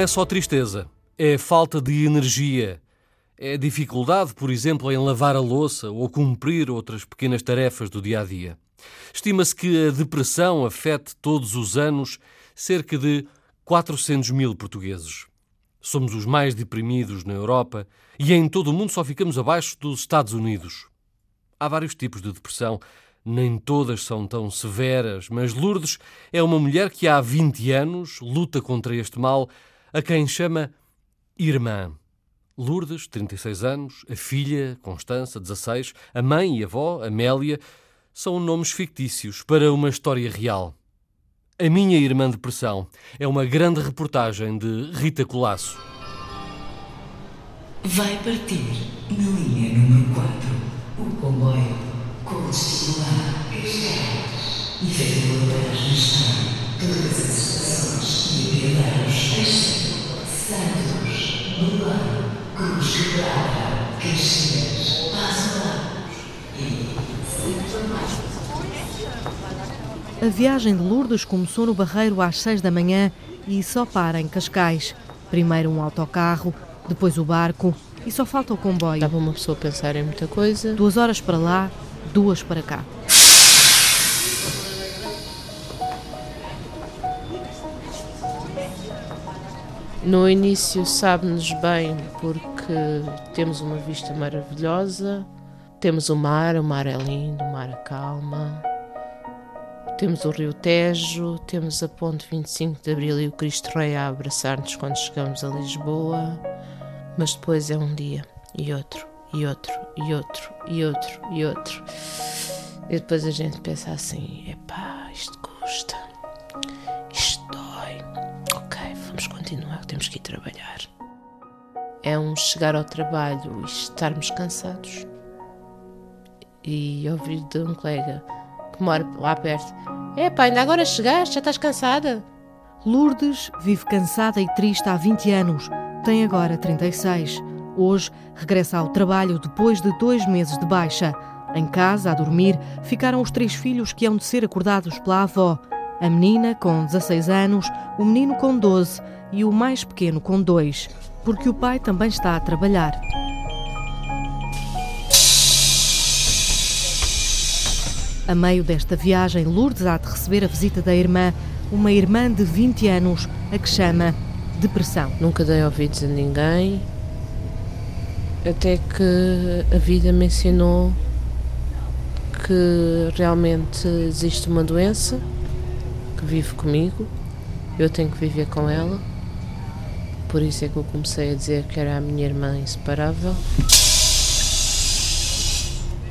Não é só tristeza, é falta de energia. É dificuldade, por exemplo, em lavar a louça ou cumprir outras pequenas tarefas do dia a dia. Estima-se que a depressão afete todos os anos cerca de 400 mil portugueses. Somos os mais deprimidos na Europa e em todo o mundo só ficamos abaixo dos Estados Unidos. Há vários tipos de depressão, nem todas são tão severas, mas Lourdes é uma mulher que há 20 anos luta contra este mal, a quem chama irmã. Lourdes, 36 anos, a filha, Constança, 16, a mãe e a avó, Amélia, são nomes fictícios para uma história real. A Minha Irmã Depressão é uma grande reportagem de Rita Colasso. Vai partir na linha número 4 o comboio com destino a Cascais. No estado todas as A viagem de Lourdes começou no Barreiro às 6 da manhã e só para em Cascais. Primeiro um autocarro, depois o barco e só falta o comboio. Dava uma pessoa a pensar em muita coisa. Duas horas para lá, duas para cá. No início sabe-nos bem porque temos uma vista maravilhosa, temos o mar, o mar é lindo, o mar é calma, temos o Rio Tejo, temos a Ponte 25 de Abril e o Cristo Rei a abraçar-nos quando chegamos a Lisboa, mas depois é um dia e outro, e outro, e outro, e outro, e outro. E depois a gente pensa assim: epá, isto custa, isto dói. Ok, vamos continuar, temos que ir trabalhar. É um chegar ao trabalho e estarmos cansados. E ouvir de um colega que mora lá perto: epá, ainda agora chegaste, já estás cansada. Lourdes vive cansada e triste há 20 anos. Tem agora 36. Hoje regressa ao trabalho depois de dois meses de baixa. Em casa, a dormir, ficaram os três filhos que hão de ser acordados pela avó. A menina com 16 anos, o menino com 12 e o mais pequeno com 2, porque o pai também está a trabalhar. A meio desta viagem, Lourdes há de receber a visita da irmã, uma irmã de 20 anos, a que chama depressão. Nunca dei ouvidos a ninguém, até que a vida me ensinou que realmente existe uma doença que vive comigo, eu tenho que viver com ela. Por isso é que eu comecei a dizer que era a minha irmã inseparável.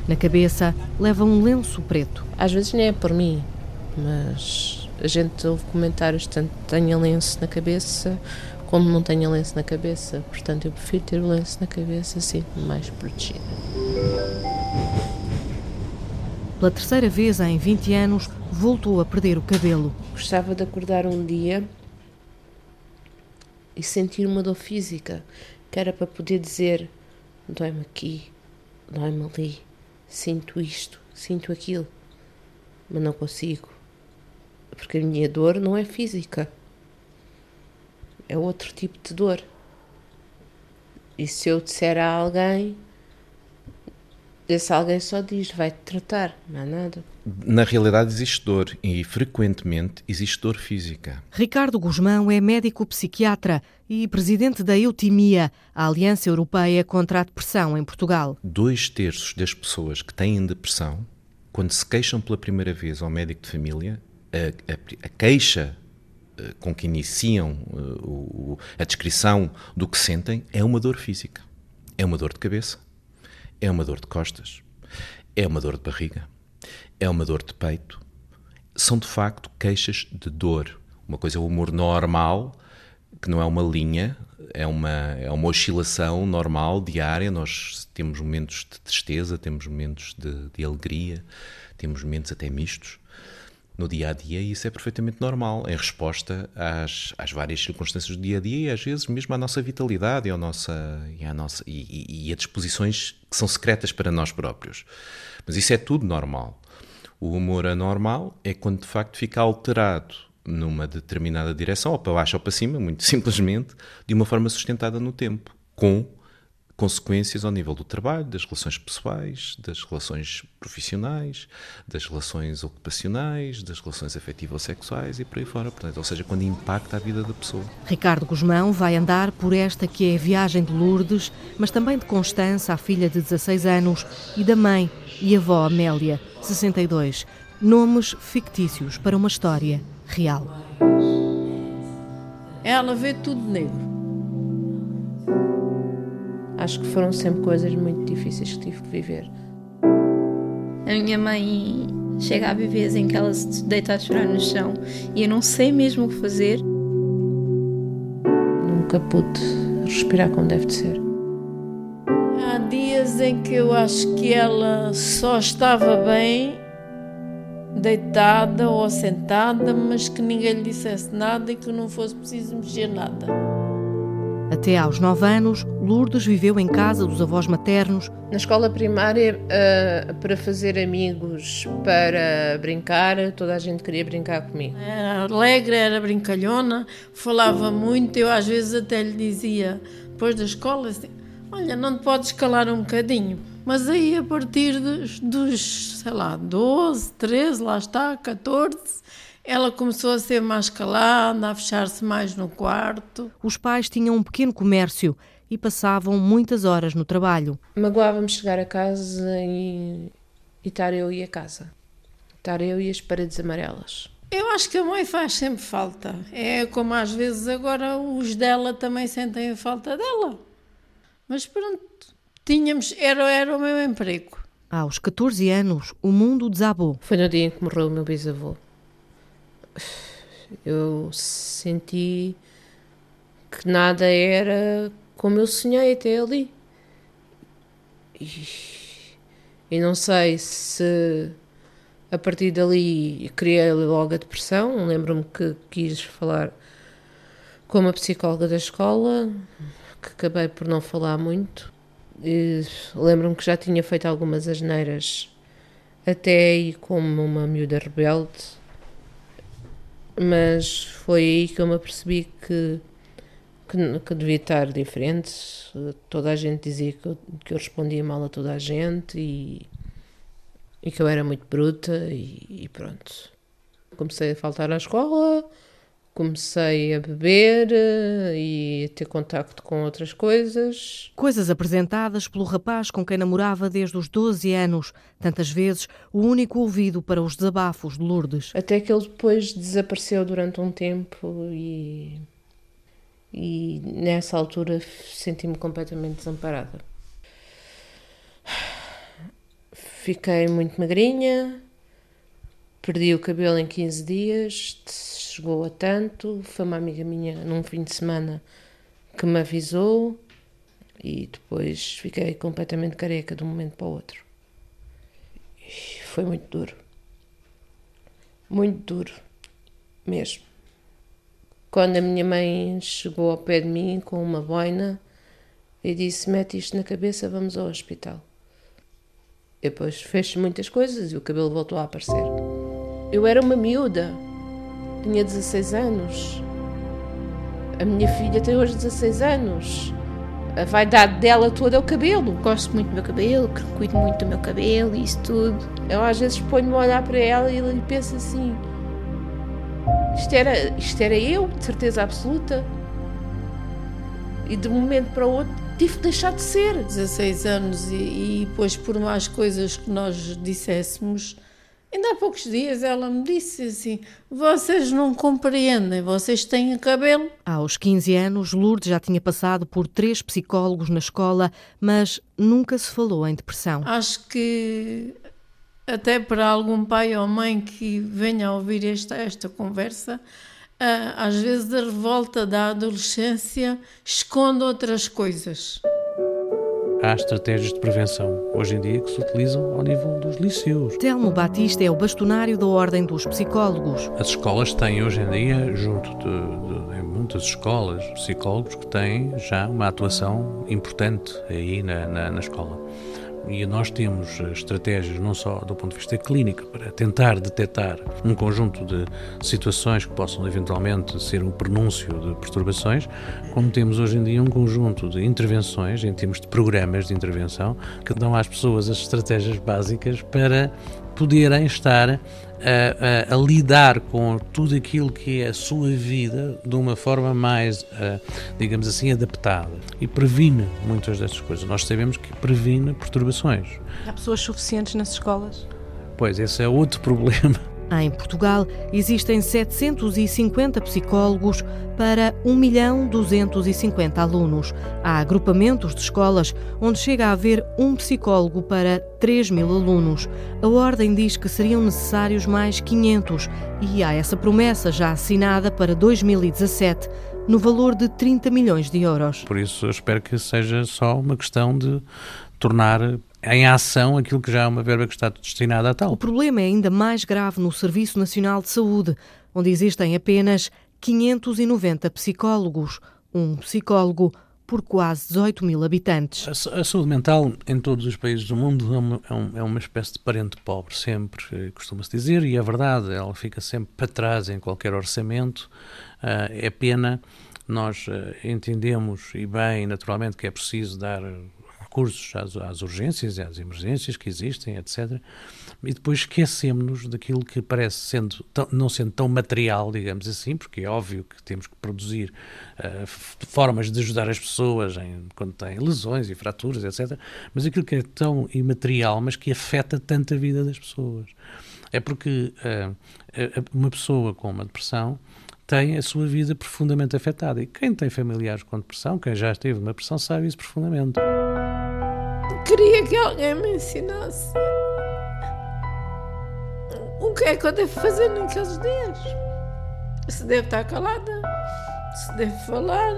Na cabeça leva um lenço preto. Às vezes nem é por mim, mas a gente ouve comentários tanto tenha lenço na cabeça como não tenha lenço na cabeça. Portanto, eu prefiro ter o lenço na cabeça, sinto-me mais protegida. Pela terceira vez em 20 anos, voltou a perder o cabelo. Gostava de acordar um dia e sentir uma dor física, que era para poder dizer: dói-me aqui, dói-me ali, sinto isto, sinto aquilo, mas não consigo, porque a minha dor não é física, é outro tipo de dor. E se eu disser a alguém, esse alguém só diz: vai-te tratar, não há nada. Na realidade existe dor e frequentemente existe dor física. Ricardo Guzmão é médico psiquiatra e presidente da Eutimia, a Aliança Europeia contra a Depressão em Portugal. Dois terços das pessoas que têm depressão, quando se queixam pela primeira vez ao médico de família, a, a, a queixa eh, com que iniciam uh, o, a descrição do que sentem é uma dor física. É uma dor de cabeça, é uma dor de costas, é uma dor de barriga, é uma dor de peito. São de facto queixas de dor. Uma coisa é o humor normal, que não é uma linha, é uma, é uma oscilação normal, diária. Nós temos momentos de tristeza, temos momentos de, de alegria, temos momentos até mistos no dia a dia e isso é perfeitamente normal em resposta às, às várias circunstâncias do dia a dia e às vezes mesmo à nossa vitalidade e, ao nossa, e, à nossa, e, e, e a disposições que são secretas para nós próprios. Mas isso é tudo normal. O humor anormal é quando de facto fica alterado numa determinada direção, ou para baixo ou para cima, muito simplesmente, de uma forma sustentada no tempo, com consequências ao nível do trabalho, das relações pessoais, das relações profissionais, das relações ocupacionais, das relações afetivo-sexuais e por aí fora. Portanto, ou seja, quando impacta a vida da pessoa. Ricardo Guzmão vai andar por esta que é a viagem de Lourdes, mas também de Constança, a filha de 16 anos, e da mãe e avó Amélia, 62. Nomes fictícios para uma história real. Ela vê tudo negro. Acho que foram sempre coisas muito difíceis que tive que viver. A minha mãe chega a vezes em que ela se deita a chorar no chão e eu não sei mesmo o que fazer. Nunca pude respirar como deve de ser. Em que eu acho que ela só estava bem, deitada ou sentada, mas que ninguém lhe dissesse nada e que não fosse preciso mexer nada. Até aos 9 anos, Lourdes viveu em casa dos avós maternos. Na escola primária, uh, para fazer amigos, para brincar, toda a gente queria brincar comigo. Era alegre, era brincalhona, falava muito. Eu às vezes até lhe dizia, depois da escola, assim, olha, não te podes calar um bocadinho. Mas aí a partir dos, dos sei lá, 12, 13, lá está, 14 ela começou a ser mais calada, a fechar-se mais no quarto. Os pais tinham um pequeno comércio e passavam muitas horas no trabalho. Magoava-me chegar a casa e, e estar eu e a casa. Estar eu e as paredes amarelas. Eu acho que a mãe faz sempre falta. É como às vezes agora os dela também sentem a falta dela. Mas pronto, tínhamos, era, era o meu emprego. Aos 14 anos, o mundo desabou. Foi no dia em que morreu o meu bisavô eu senti que nada era como eu sonhei até ali. E, e não sei se a partir dali criei logo a depressão. Lembro-me que quis falar com uma psicóloga da escola, que acabei por não falar muito. Lembro-me que já tinha feito algumas asneiras até aí como uma miúda rebelde mas foi aí que eu me apercebi que, que, que, devia estar diferente. Toda a gente dizia que eu, que eu respondia mal a toda a gente e, e que eu era muito bruta e, e pronto. Comecei a faltar à escola, comecei a beber eh, e a ter contacto com outras coisas. Coisas apresentadas pelo rapaz com quem namorava desde os 12 anos, tantas vezes o único ouvido para os desabafos de Lourdes. Até que ele depois desapareceu durante um tempo e, e nessa altura senti-me completamente desamparada. Fiquei muito magrinha, perdi o cabelo em 15 dias chegou a tanto. Foi uma amiga minha num fim de semana que me avisou e depois fiquei completamente careca de um momento para o outro. Foi muito duro. Muito duro, mesmo. Quando a minha mãe chegou ao pé de mim com uma boina e disse: Mete isto na cabeça, vamos ao hospital. Depois fez muitas coisas e o cabelo voltou a aparecer. Eu era uma miúda, tinha 16 anos. A minha filha tem hoje 16 anos. A vaidade dela toda é o cabelo. Gosto muito do meu cabelo, cuido muito do meu cabelo e isso tudo. Eu às vezes ponho-me a olhar para ela e penso assim: isto era, isto era eu, de certeza absoluta. E de um momento para o outro tive de deixar de ser. 16 anos e, e depois, por mais coisas que nós disséssemos, Ainda há poucos dias ela me disse assim: vocês não compreendem, vocês têm cabelo. Aos 15 anos, Lourdes já tinha passado por três psicólogos na escola, mas nunca se falou em depressão. Acho que até para algum pai ou mãe que venha a ouvir esta, esta conversa, ah, às vezes a revolta da adolescência esconde outras coisas há estratégias de prevenção hoje em dia que se utilizam ao nível dos liceus. Telmo Batista é o bastonário da Ordem dos Psicólogos. As escolas têm hoje em dia, junto de, de em muitas escolas, psicólogos que têm já uma atuação importante aí na, na, na escola. E nós temos estratégias, não só do ponto de vista clínico, para tentar detectar um conjunto de situações que possam eventualmente ser um pronúncio de perturbações, como temos hoje em dia um conjunto de intervenções, em termos de programas de intervenção, que dão às pessoas as estratégias básicas para poderem estar a, a, a, lidar com tudo aquilo que é a sua vida de uma forma mais, uh, digamos assim, adaptada e previne muitas destas coisas. Nós sabemos que previne perturbações. Há pessoas suficientes nas escolas? Pois, esse é outro problema. Em Portugal, existem 750 psicólogos para 1 milhão 250 alunos. Há agrupamentos de escolas onde chega a haver um psicólogo para 3 mil alunos. A Ordem diz que seriam necessários mais 500 e há essa promessa já assinada para 2017 no valor de 30 milhões de euros. Por isso, eu espero que seja só uma questão de tornar em ação aquilo que já é uma verba que está destinada a tal. O problema é ainda mais grave no Serviço Nacional de Saúde, onde existem apenas 590 psicólogos, um psicólogo por quase 18 mil habitantes. A, saúde mental em todos os países do mundo é uma, é, é uma espécie de parente pobre, sempre, eh, costuma-se dizer, e é verdade, ela fica sempre para trás em qualquer orçamento. Uh, é pena, nós uh, entendemos, e bem, naturalmente, que é preciso dar recursos às, às urgências e às emergências que existem, etc. E depois esquecemos-nos daquilo que parece sendo tão, não sendo tão material, digamos assim, porque é óbvio que temos que produzir uh, formas de ajudar as pessoas em, quando têm lesões e fraturas, etc. Mas aquilo que é tão imaterial, mas que afeta tanto a vida das pessoas. É porque uh, uma pessoa com uma depressão tem a sua vida profundamente afetada. E quem tem familiares com depressão, quem já esteve numa depressão, sabe isso profundamente. Queria que alguém me ensinasse o que é que eu devo fazer naqueles dias. Se devo estar calada, se devo falar,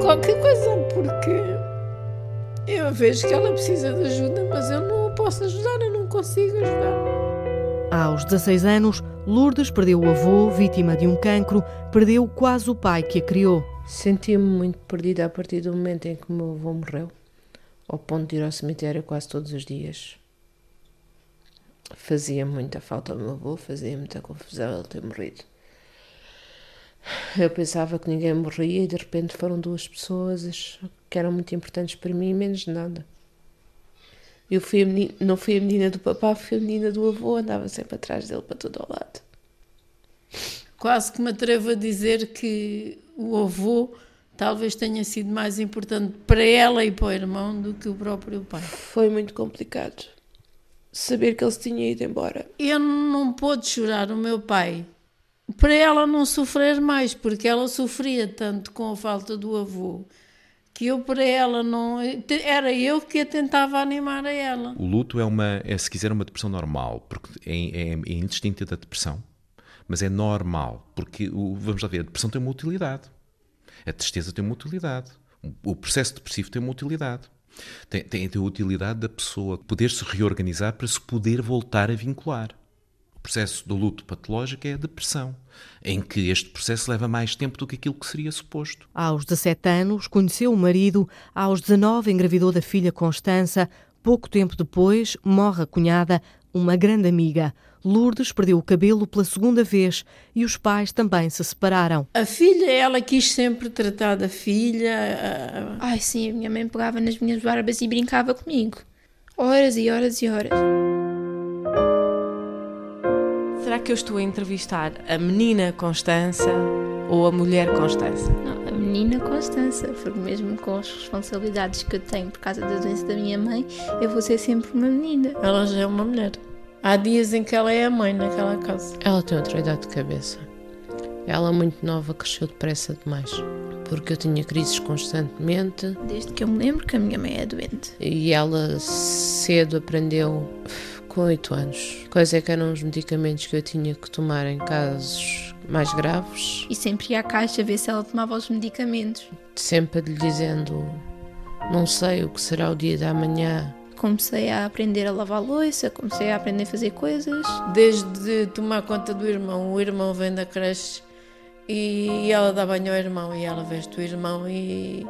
qualquer coisa, porque eu vejo que ela precisa de ajuda, mas eu não a posso ajudar, eu não consigo ajudar. Aos 16 anos, Lourdes perdeu o avô, vítima de um cancro, perdeu quase o pai que a criou. Senti-me muito perdida a partir do momento em que o meu avô morreu ao ponto de ir ao cemitério quase todos os dias. Fazia muita falta ao meu avô, fazia muita confusão ele ter morrido. Eu pensava que ninguém morria e de repente foram duas pessoas que eram muito importantes para mim, menos nada. Eu fui a menina, não fui a menina do papá, fui a menina do avô, andava sempre atrás dele para todo o lado. Quase que me atrevo a dizer que o avô talvez tenha sido mais importante para ela e para o irmão do que o próprio pai. Foi muito complicado saber que ele se tinha ido embora. Eu não pude chorar o meu pai para ela não sofrer mais, porque ela sofria tanto com a falta do avô que eu para ela não era eu que a tentava animar a ela. O luto é uma, é, se quiser, uma depressão normal, porque é, é, é indistinta da depressão, mas é normal, porque vamos lá ver, a depressão tem uma utilidade. A tristeza tem uma utilidade. O processo depressivo tem uma utilidade. Tem, tem, tem a utilidade da pessoa poder se reorganizar para se poder voltar a vincular. O processo do luto patológico é a depressão, em que este processo leva mais tempo do que aquilo que seria suposto. Aos 17 anos, conheceu o marido, aos 19 engravidou da filha Constança, pouco tempo depois morre a cunhada, uma grande amiga. Lourdes perdeu o cabelo pela segunda vez e os pais também se separaram. A filha, ela quis sempre tratar da filha. Ai, sim, a minha mãe pegava nas minhas barbas e brincava comigo. Horas e horas e horas. Que eu estou a entrevistar a menina Constança ou a mulher Constança? Não, a menina Constança, porque mesmo com as responsabilidades que eu tenho por causa da doença da minha mãe, eu vou ser sempre uma menina. Ela já é uma mulher. Há dias em que ela é a mãe naquela casa. Ela tem outra idade de cabeça. Ela, muito nova, cresceu depressa demais. Porque eu tinha crises constantemente. Desde que eu me lembro que a minha mãe é doente. E ela cedo aprendeu com 8 anos. Quais é que eram os medicamentos que eu tinha que tomar em casos mais graves. E sempre ia à caixa ver se ela tomava os medicamentos. Sempre lhe dizendo: Não sei o que será o dia da manhã, comecei a aprender a lavar louça, comecei a aprender a fazer coisas. Desde tomar conta do irmão, o irmão vem da creche e ela dá banho ao irmão e ela veste o irmão e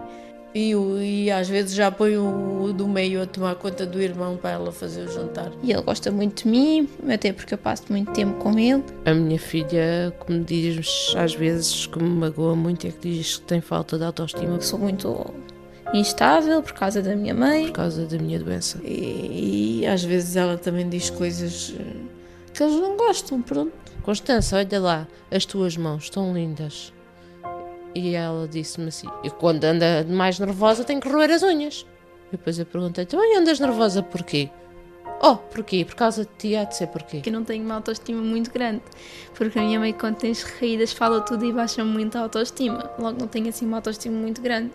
E, e às vezes já põe o do meio a tomar conta do irmão para ela fazer o jantar. E ele gosta muito de mim, até porque eu passo muito tempo com ele. A minha filha, como diz às vezes, que me magoa muito, é que diz que tem falta de autoestima. Sou muito instável por causa da minha mãe. Por causa da minha doença. E, e às vezes ela também diz coisas eh, que eles não gostam, pronto. Constança, olha lá, as tuas mãos estão lindas. E ela disse-me assim: e quando anda mais nervosa, tem que roer as unhas. E depois eu perguntei: tu andas nervosa porquê? Oh, porquê? Por causa de ti, há de ser porquê? Que eu não tenho uma autoestima muito grande. Porque a minha mãe, quando tem recaídas, fala tudo e baixa muito a autoestima. Logo, não tenho assim uma autoestima muito grande.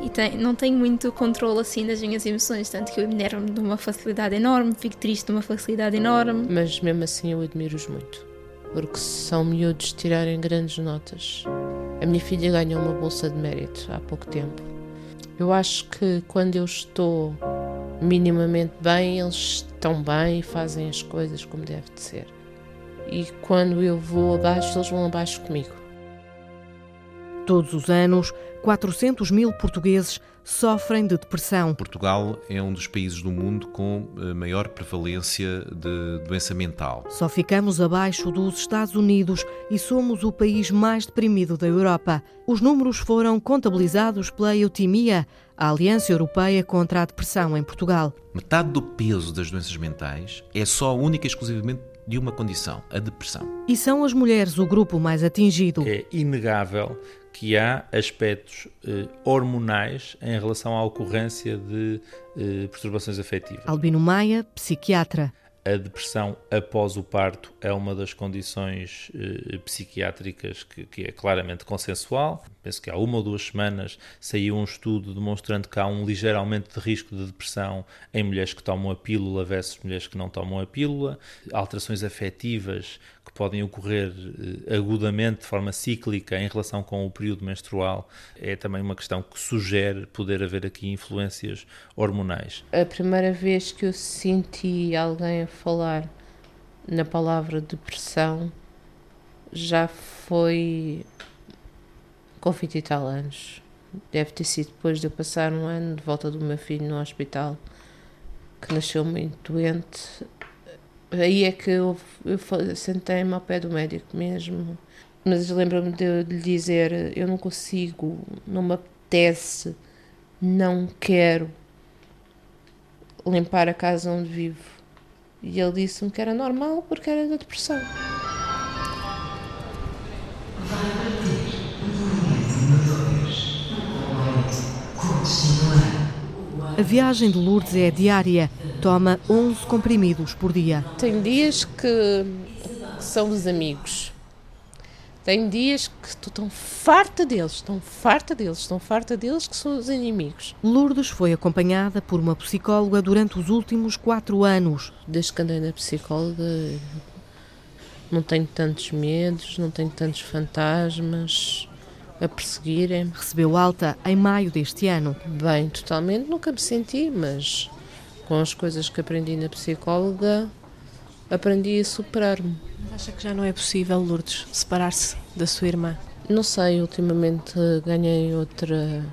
E tem, não tenho muito controle assim das minhas emoções. Tanto que eu enervo-me de uma facilidade enorme, fico triste de uma facilidade enorme. Mas mesmo assim, eu admiro-os muito. Porque são miúdos tirarem grandes notas. A minha filha ganhou uma bolsa de mérito há pouco tempo. Eu acho que quando eu estou minimamente bem, eles estão bem e fazem as coisas como deve de ser. E quando eu vou abaixo, eles vão abaixo comigo. Todos os anos, 400 mil portugueses sofrem de depressão. Portugal é um dos países do mundo com eh, maior prevalência de doença mental. Só ficamos abaixo dos Estados Unidos e somos o país mais deprimido da Europa. Os números foram contabilizados pela Eutimia, a Aliança Europeia contra a Depressão em Portugal. Metade do peso das doenças mentais é só única e exclusivamente de uma condição, a depressão. E são as mulheres o grupo mais atingido. É inegável que há aspectos eh, hormonais em relação à ocorrência de eh, perturbações afetivas. Albino Maia, psiquiatra. A depressão após o parto é uma das condições eh, psiquiátricas que, que, é claramente consensual. Penso que há uma ou duas semanas saiu um estudo demonstrando que há um ligeiro aumento de risco de depressão em mulheres que tomam a pílula versus mulheres que não tomam a pílula. Alterações afetivas que podem ocorrer eh, agudamente, de forma cíclica, em relação com o período menstrual, é também uma questão que sugere poder haver aqui influências hormonais. A primeira vez que eu senti alguém falar na palavra depressão já foi com 20 e tal anos. Deve ter sido depois de eu passar um ano de volta do meu filho no hospital, que nasceu muito doente aí é que eu, eu sentei-me ao pé do médico mesmo. Mas lembro-me de, de lhe dizer: eu não consigo, não me apetece, não quero limpar a casa onde vivo. E ele disse-me que era normal porque era da depressão. A viagem de Lourdes é diária. Toma 11 comprimidos por dia. Tem dias que são dos amigos. Tem dias que estou tão farta deles, tão farta deles, tão farta deles que são os inimigos. Lourdes foi acompanhada por uma psicóloga durante os últimos quatro anos. Desde que andei na psicóloga, não tenho tantos medos, não tenho tantos fantasmas a perseguirem. Recebeu alta em maio deste ano. Bem, totalmente nunca me senti, mas com as coisas que aprendi na psicóloga, aprendi a superar-me. Acha que já não é possível, Lourdes, separar-se da sua irmã? Não sei, ultimamente ganhei outra,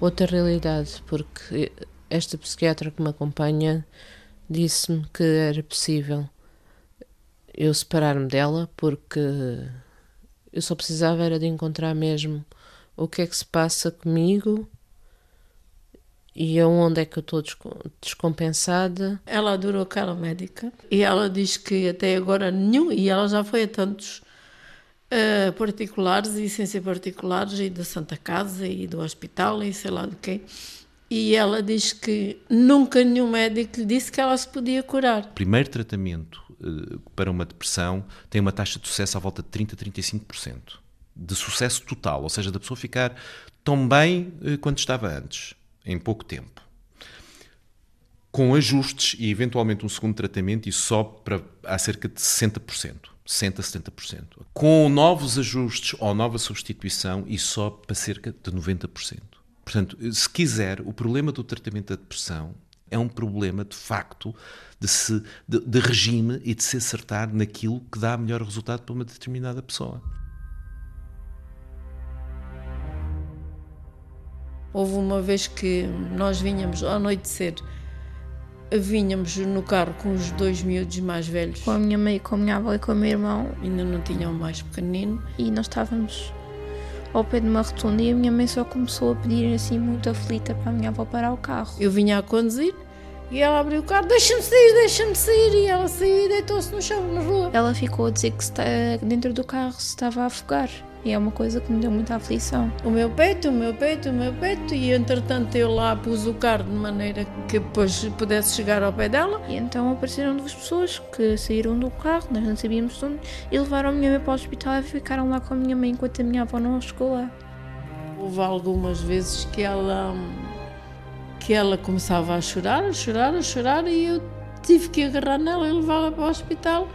outra realidade, porque esta psiquiatra que me acompanha disse-me que era possível eu separar-me dela, porque eu só precisava era de encontrar mesmo o que é que se passa comigo e aonde é que eu estou descompensada? Ela adorou aquela médica e ela diz que até agora nenhum, e ela já foi a tantos uh, particulares e sem ser particulares, e da Santa Casa e do hospital e sei lá do quê. E ela diz que nunca nenhum médico lhe disse que ela se podia curar. O primeiro tratamento para uma depressão tem uma taxa de sucesso à volta de 30 a 35%. De sucesso total, ou seja, da pessoa ficar tão bem uh, quanto estava antes em pouco tempo. Com ajustes e eventualmente um segundo tratamento, isso sobe para a cerca de 60%. 60, 70%. Com novos ajustes ou nova substituição, isso sobe para cerca de 90%. Portanto, se quiser, o problema do tratamento da depressão é um problema de facto de, se, de, de regime e de se acertar naquilo que dá melhor resultado para uma determinada pessoa. Houve uma vez que nós vinhamos ao anoitecer, vinhamos no carro com os dois miúdos mais velhos. Com a minha mãe, com a minha avó e com o meu irmão. Ainda não tinham mais pequenino. E nós estávamos ao pé de uma rotunda e a minha mãe só começou a pedir assim muito aflita para a minha avó parar o carro. Eu vinha a conduzir e ela abriu o carro, deixa-me sair, deixa-me sair. E ela saiu e deitou-se no chão, na rua. Ela ficou a dizer que dentro do carro se estava a afogar. E é uma coisa que me deu muita aflição. O meu peito, o meu peito, o meu peito. E entretanto eu lá pus o carro de maneira que depois pudesse chegar ao pé dela. E então apareceram duas pessoas que saíram do carro, nós não sabíamos de onde, e levaram a minha mãe para o hospital e ficaram lá com a minha mãe enquanto a minha avó não chegou lá. Houve algumas vezes que ela que ela começava a chorar, a chorar, a chorar e eu tive que agarrar nela e levá-la para o hospital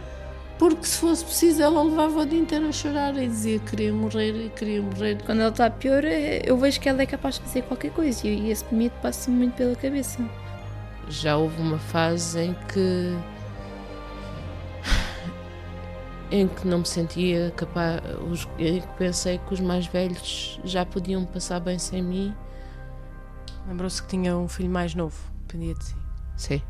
porque se fosse preciso ela levava o dia inteiro a chorar e dizia que queria morrer e queria morrer. Quando ela está pior, eu vejo que ela é capaz de fazer qualquer coisa e esse medo passa-me muito pela cabeça. Já houve uma fase em que em que não me sentia capaz, em que pensei que os mais velhos já podiam passar bem sem mim. Lembrou-se que tinha um filho mais novo, dependia de si. Sim.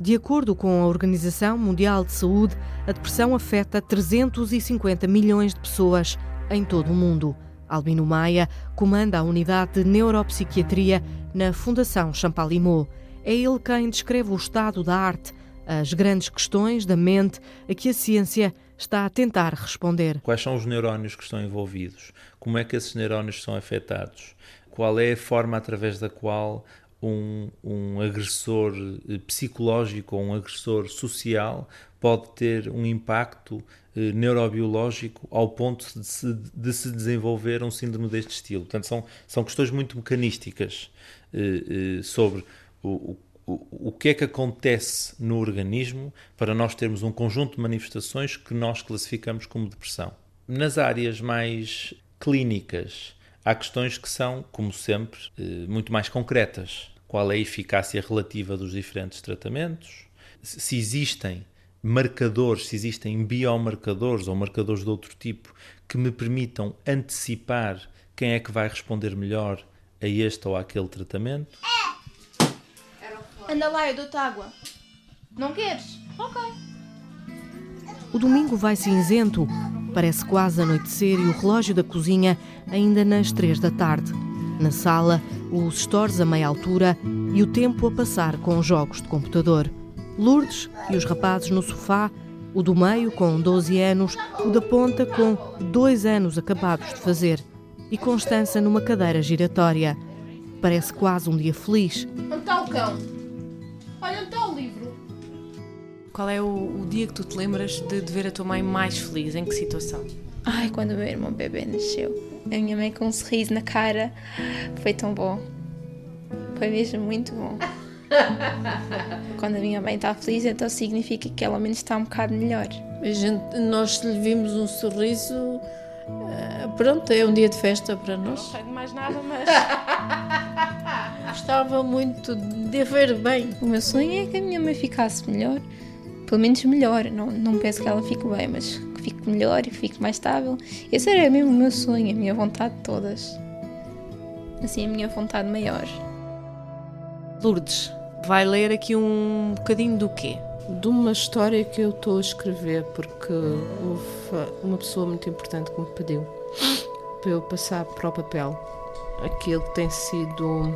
De acordo com a Organização Mundial de Saúde, a depressão afeta 350 milhões de pessoas em todo o mundo. Albino Maia comanda a unidade de neuropsiquiatria na Fundação Champalimau. É ele quem descreve o estado da arte, as grandes questões da mente a que a ciência está a tentar responder. Quais são os neurónios que estão envolvidos? Como é que esses neurónios são afetados? Qual é a forma através da qual um, um agressor eh, psicológico ou um agressor social pode ter um impacto eh, neurobiológico ao ponto de se, de se, desenvolver um síndrome deste estilo. Portanto, são, são questões muito mecanísticas eh, eh, sobre o, o, o que é que acontece no organismo para nós termos um conjunto de manifestações que nós classificamos como depressão. Nas áreas mais clínicas, há questões que são, como sempre, eh, muito mais concretas. Qual é a eficácia relativa dos diferentes tratamentos? Se existem marcadores, se existem biomarcadores ou marcadores de outro tipo que me permitam antecipar quem é que vai responder melhor a este ou àquele tratamento. Anda lá, eu dou-te água. Não queres? Ok. O domingo vai cinzento. Parece quase anoitecer e o relógio da cozinha ainda nas três da tarde. Na sala, os stores a meia altura e o tempo a passar com jogos de computador. Lourdes e os rapazes no sofá, o do meio com 12 anos, o da ponta com dois anos acabados de fazer e Constança numa cadeira giratória. Parece quase um dia feliz. Onde está o cão? Olha, onde está o livro? Qual é o, o, dia que tu te lembras de, de ver a tua mãe mais feliz? Em que situação? Ai, quando o meu irmão bebê nasceu. A minha mãe com um sorriso na cara. Foi tão bom. Foi mesmo muito bom. Quando a minha mãe está feliz, então significa que ela ao menos está um bocado melhor. A gente, nós lhe vimos um sorriso. Uh, pronto, é um dia de festa para nós. Não tenho mais nada, mas. Gostava muito de ver bem. O meu sonho é que a minha mãe ficasse melhor. Pelo menos melhor. Não, não peço que ela fique bem, mas que fique melhor e fique mais estável. Esse era mesmo o meu sonho, a minha vontade de todas. Assim, a minha vontade maior. Lourdes, vai ler aqui um bocadinho do quê? De uma história que eu estou a escrever, porque houve uma pessoa muito importante que me pediu para eu passar para o papel aquilo que tem sido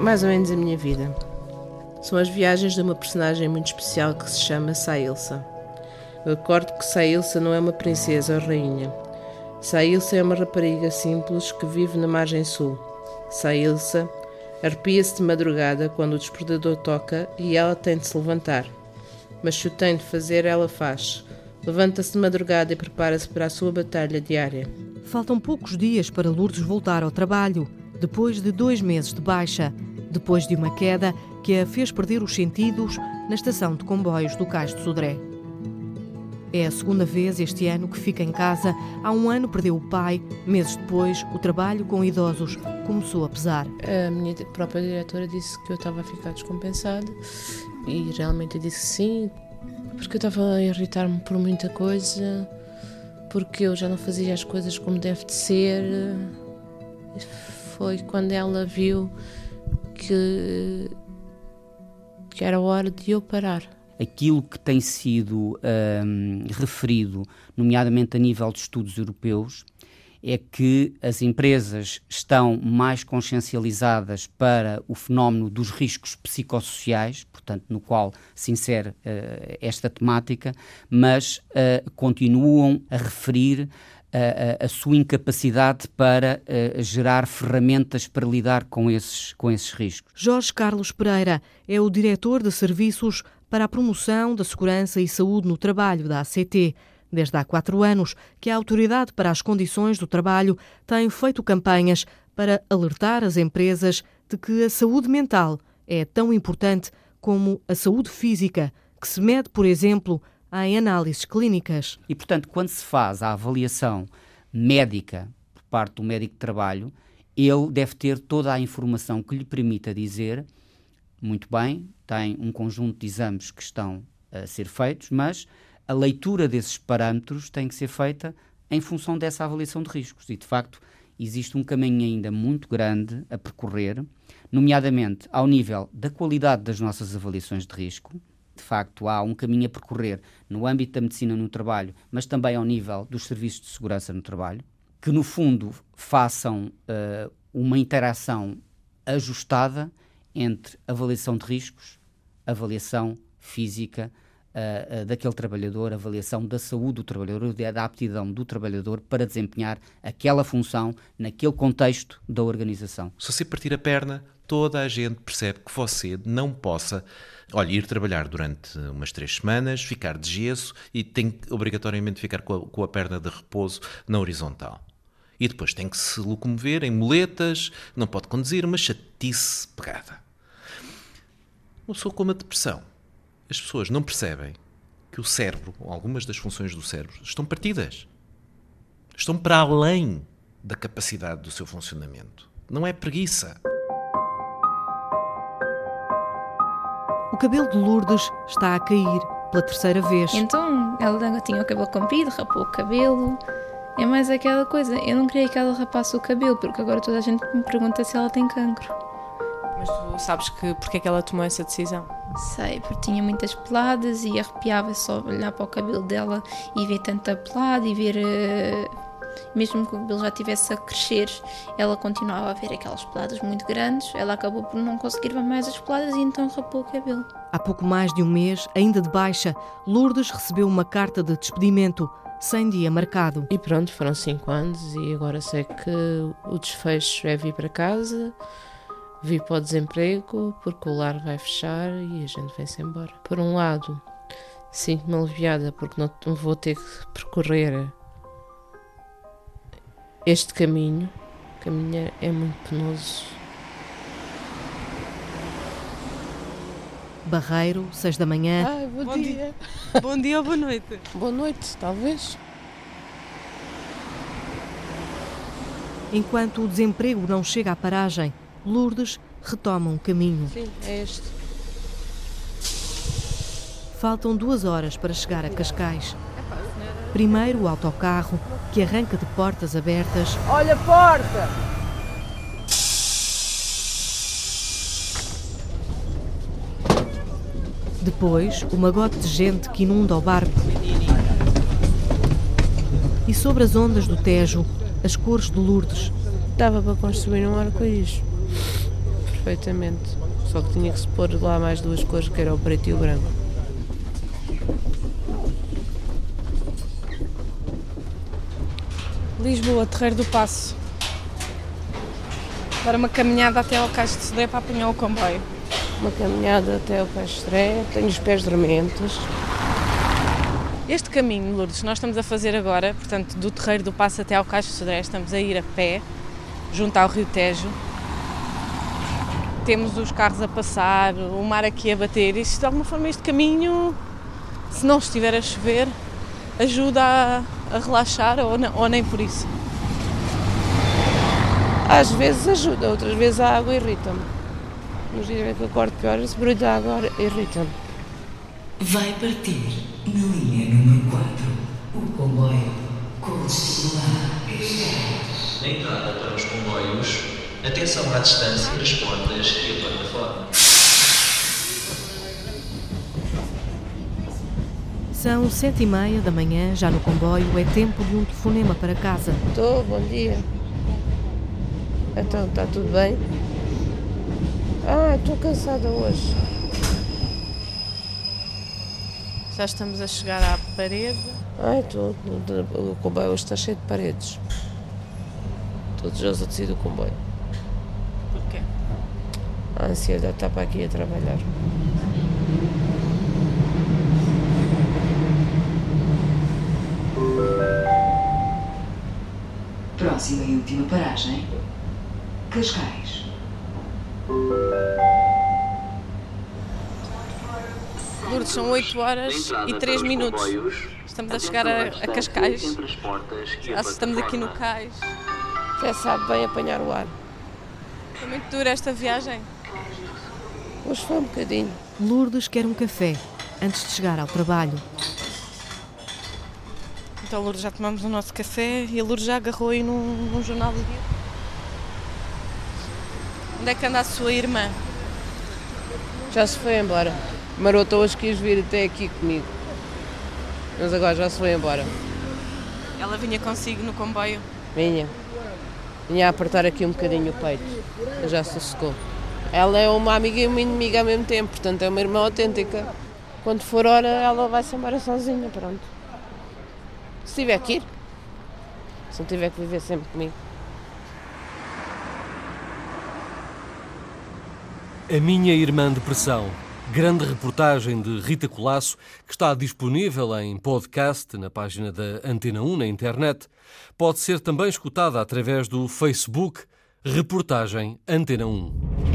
mais ou menos a minha vida. São as viagens de uma personagem muito especial que se chama Sailsa. Eu acordo que Sailsa não é uma princesa ou rainha. Sailsa é uma rapariga simples que vive na margem sul. Sailsa arrepia-se de madrugada quando o despertador toca e ela tem de se levantar. Mas se o tem de fazer, ela faz. Levanta-se de madrugada e prepara-se para a sua batalha diária. Faltam poucos dias para Lourdes voltar ao trabalho, depois de dois meses de baixa, depois de uma queda que a fez perder os sentidos na estação de comboios do Cais de Sodré. É a segunda vez este ano que fica em casa. Há um ano perdeu o pai. Meses depois, o trabalho com idosos começou a pesar. A minha própria diretora disse que eu estava a ficar descompensada e realmente eu disse sim, porque eu estava a irritar-me por muita coisa, porque eu já não fazia as coisas como deve de ser foi quando ela viu que, que era hora de eu parar. Aquilo que tem sido hum, referido, nomeadamente a nível de estudos europeus, é que as empresas estão mais consciencializadas para o fenómeno dos riscos psicossociais, portanto, no qual se insere uh, esta temática, mas uh, continuam a referir a, a, sua incapacidade para uh, gerar ferramentas para lidar com esses, com esses riscos. Jorge Carlos Pereira é o diretor de serviços para a promoção da segurança e saúde no trabalho da ACT. Desde há quatro anos que a Autoridade para as Condições do Trabalho tem feito campanhas para alertar as empresas de que a saúde mental é tão importante como a saúde física, que se mede, por exemplo, em análises clínicas. E, portanto, quando se faz a avaliação médica por parte do médico de trabalho, ele deve ter toda a informação que lhe permita dizer muito bem, tem um conjunto de exames que estão a ser feitos, mas a leitura desses parâmetros tem que ser feita em função dessa avaliação de riscos. E, de facto, existe um caminho ainda muito grande a percorrer, nomeadamente ao nível da qualidade das nossas avaliações de risco. De facto, há um caminho a percorrer no âmbito da medicina no trabalho, mas também ao nível dos serviços de segurança no trabalho, que no fundo façam uh, uma interação ajustada entre avaliação de riscos, avaliação física, uh, daquele trabalhador, avaliação da saúde do trabalhador, da aptidão do trabalhador para desempenhar aquela função naquele contexto da organização. Se você partir a perna, toda a gente percebe que você não possa olha, ir trabalhar durante umas três semanas, ficar de gesso e tem que obrigatoriamente ficar com a, com a perna de repouso na horizontal. E depois tem que se locomover em muletas, não pode conduzir, uma chatice pegada. Uma pessoa com uma depressão as pessoas não percebem que o cérebro, algumas das funções do cérebro, estão partidas. Estão para além da capacidade do seu funcionamento. Não é preguiça. O cabelo de Lourdes está a cair pela terceira vez. Então ela tinha o cabelo comprido, rapou o cabelo. É mais aquela coisa. Eu não queria que ela rapasse o cabelo, porque agora toda a gente me pergunta se ela tem cancro. Mas tu sabes que porque é que ela tomou essa decisão? Sei, porque tinha muitas peladas e arrepiava só olhar para o cabelo dela e ver tanta pelada e ver. Uh, mesmo que o cabelo já estivesse a crescer, ela continuava a ver aquelas peladas muito grandes. Ela acabou por não conseguir ver mais as peladas e então rapou o cabelo. Há pouco mais de um mês, ainda de baixa, Lourdes recebeu uma carta de despedimento sem dia marcado. E pronto, foram cinco anos e agora sei que o desfecho é vir para casa vir para o desemprego porque o lar vai fechar e a gente vai-se embora. Por um lado, sinto-me aliviada porque não vou ter que percorrer este caminho. Caminhar é muito penoso. Barreiro, 6 da manhã. Ai, bom, bom dia. dia. bom dia ou boa noite? Boa noite, talvez. Enquanto o desemprego não chega à paragem, Lourdes retoma um caminho. Sim, é este. Faltam duas horas para chegar a Cascais. Primeiro o autocarro, que arranca de portas abertas. Olha a porta! Depois, o magote de gente que inunda o barco. E sobre as ondas do Tejo, as cores de Lourdes. Dava para construir um arco-íris perfeitamente. Só que tinha que se pôr lá mais duas cores, que era o preto e o branco. Lisboa, Terreiro do Passo. Para uma caminhada até ao Cais de Sodré para apanhar o comboio. Uma caminhada até ao Cais de Sodré, tenho os pés dormentes. Este caminho, Lourdes, nós estamos a fazer agora, portanto, do Terreiro do Passo até ao Cais de Sodré, estamos a ir a pé, junto ao Rio Tejo, temos os carros a passar, o mar aqui a bater. Isto, de alguma forma, este caminho, se não estiver a chover, ajuda a, a relaxar ou, não, ou nem por isso? Às vezes ajuda, outras vezes a água irrita-me. Nos dias que eu acordo pior, esse barulho da água irrita-me. Vai partir na linha número 4 o comboio com destino a Cascais. Na entrada para os comboios, atenção à distância das portas e a plataforma. São sete e meia da manhã, já no comboio, é tempo de um telefonema para casa. Estou, bom dia. Então, está tudo bem? Ah, estou cansada hoje. Já estamos a chegar à parede. Ai, estou. O comboio hoje está cheio de paredes. Estou desejosa de sair do comboio. Porquê? A ansiedade está para aqui a trabalhar. Próxima e última paragem. Cascais. Lourdes, são 8 horas e 3 minutos. Estamos a chegar a, a Cascais. Já estamos aqui no cais. Já sabe bem apanhar o ar. Foi muito dura esta viagem. Hoje foi um bocadinho. Lourdes quer um café antes de chegar ao trabalho. Então, Lourdes, já tomamos o nosso café e a Lourdes já agarrou aí num, num jornal do dia. Onde é que anda a sua irmã? Já se foi embora. Marota hoje quis vir até aqui comigo. Mas agora já se foi embora. Ela vinha consigo no comboio. Vinha. Vinha a apertar aqui um bocadinho o peito. Mas já se secou. Ela é uma amiga e uma inimiga ao mesmo tempo, portanto é uma irmã autêntica. Quando for hora, ela vai-se embora sozinha, pronto. Se tiver que ir. Se não tiver que viver sempre comigo. A Minha Irmã Depressão. Grande reportagem de Rita Colasso que está disponível em podcast na página da Antena 1 na internet. Pode ser também escutada através do Facebook Reportagem Antena 1.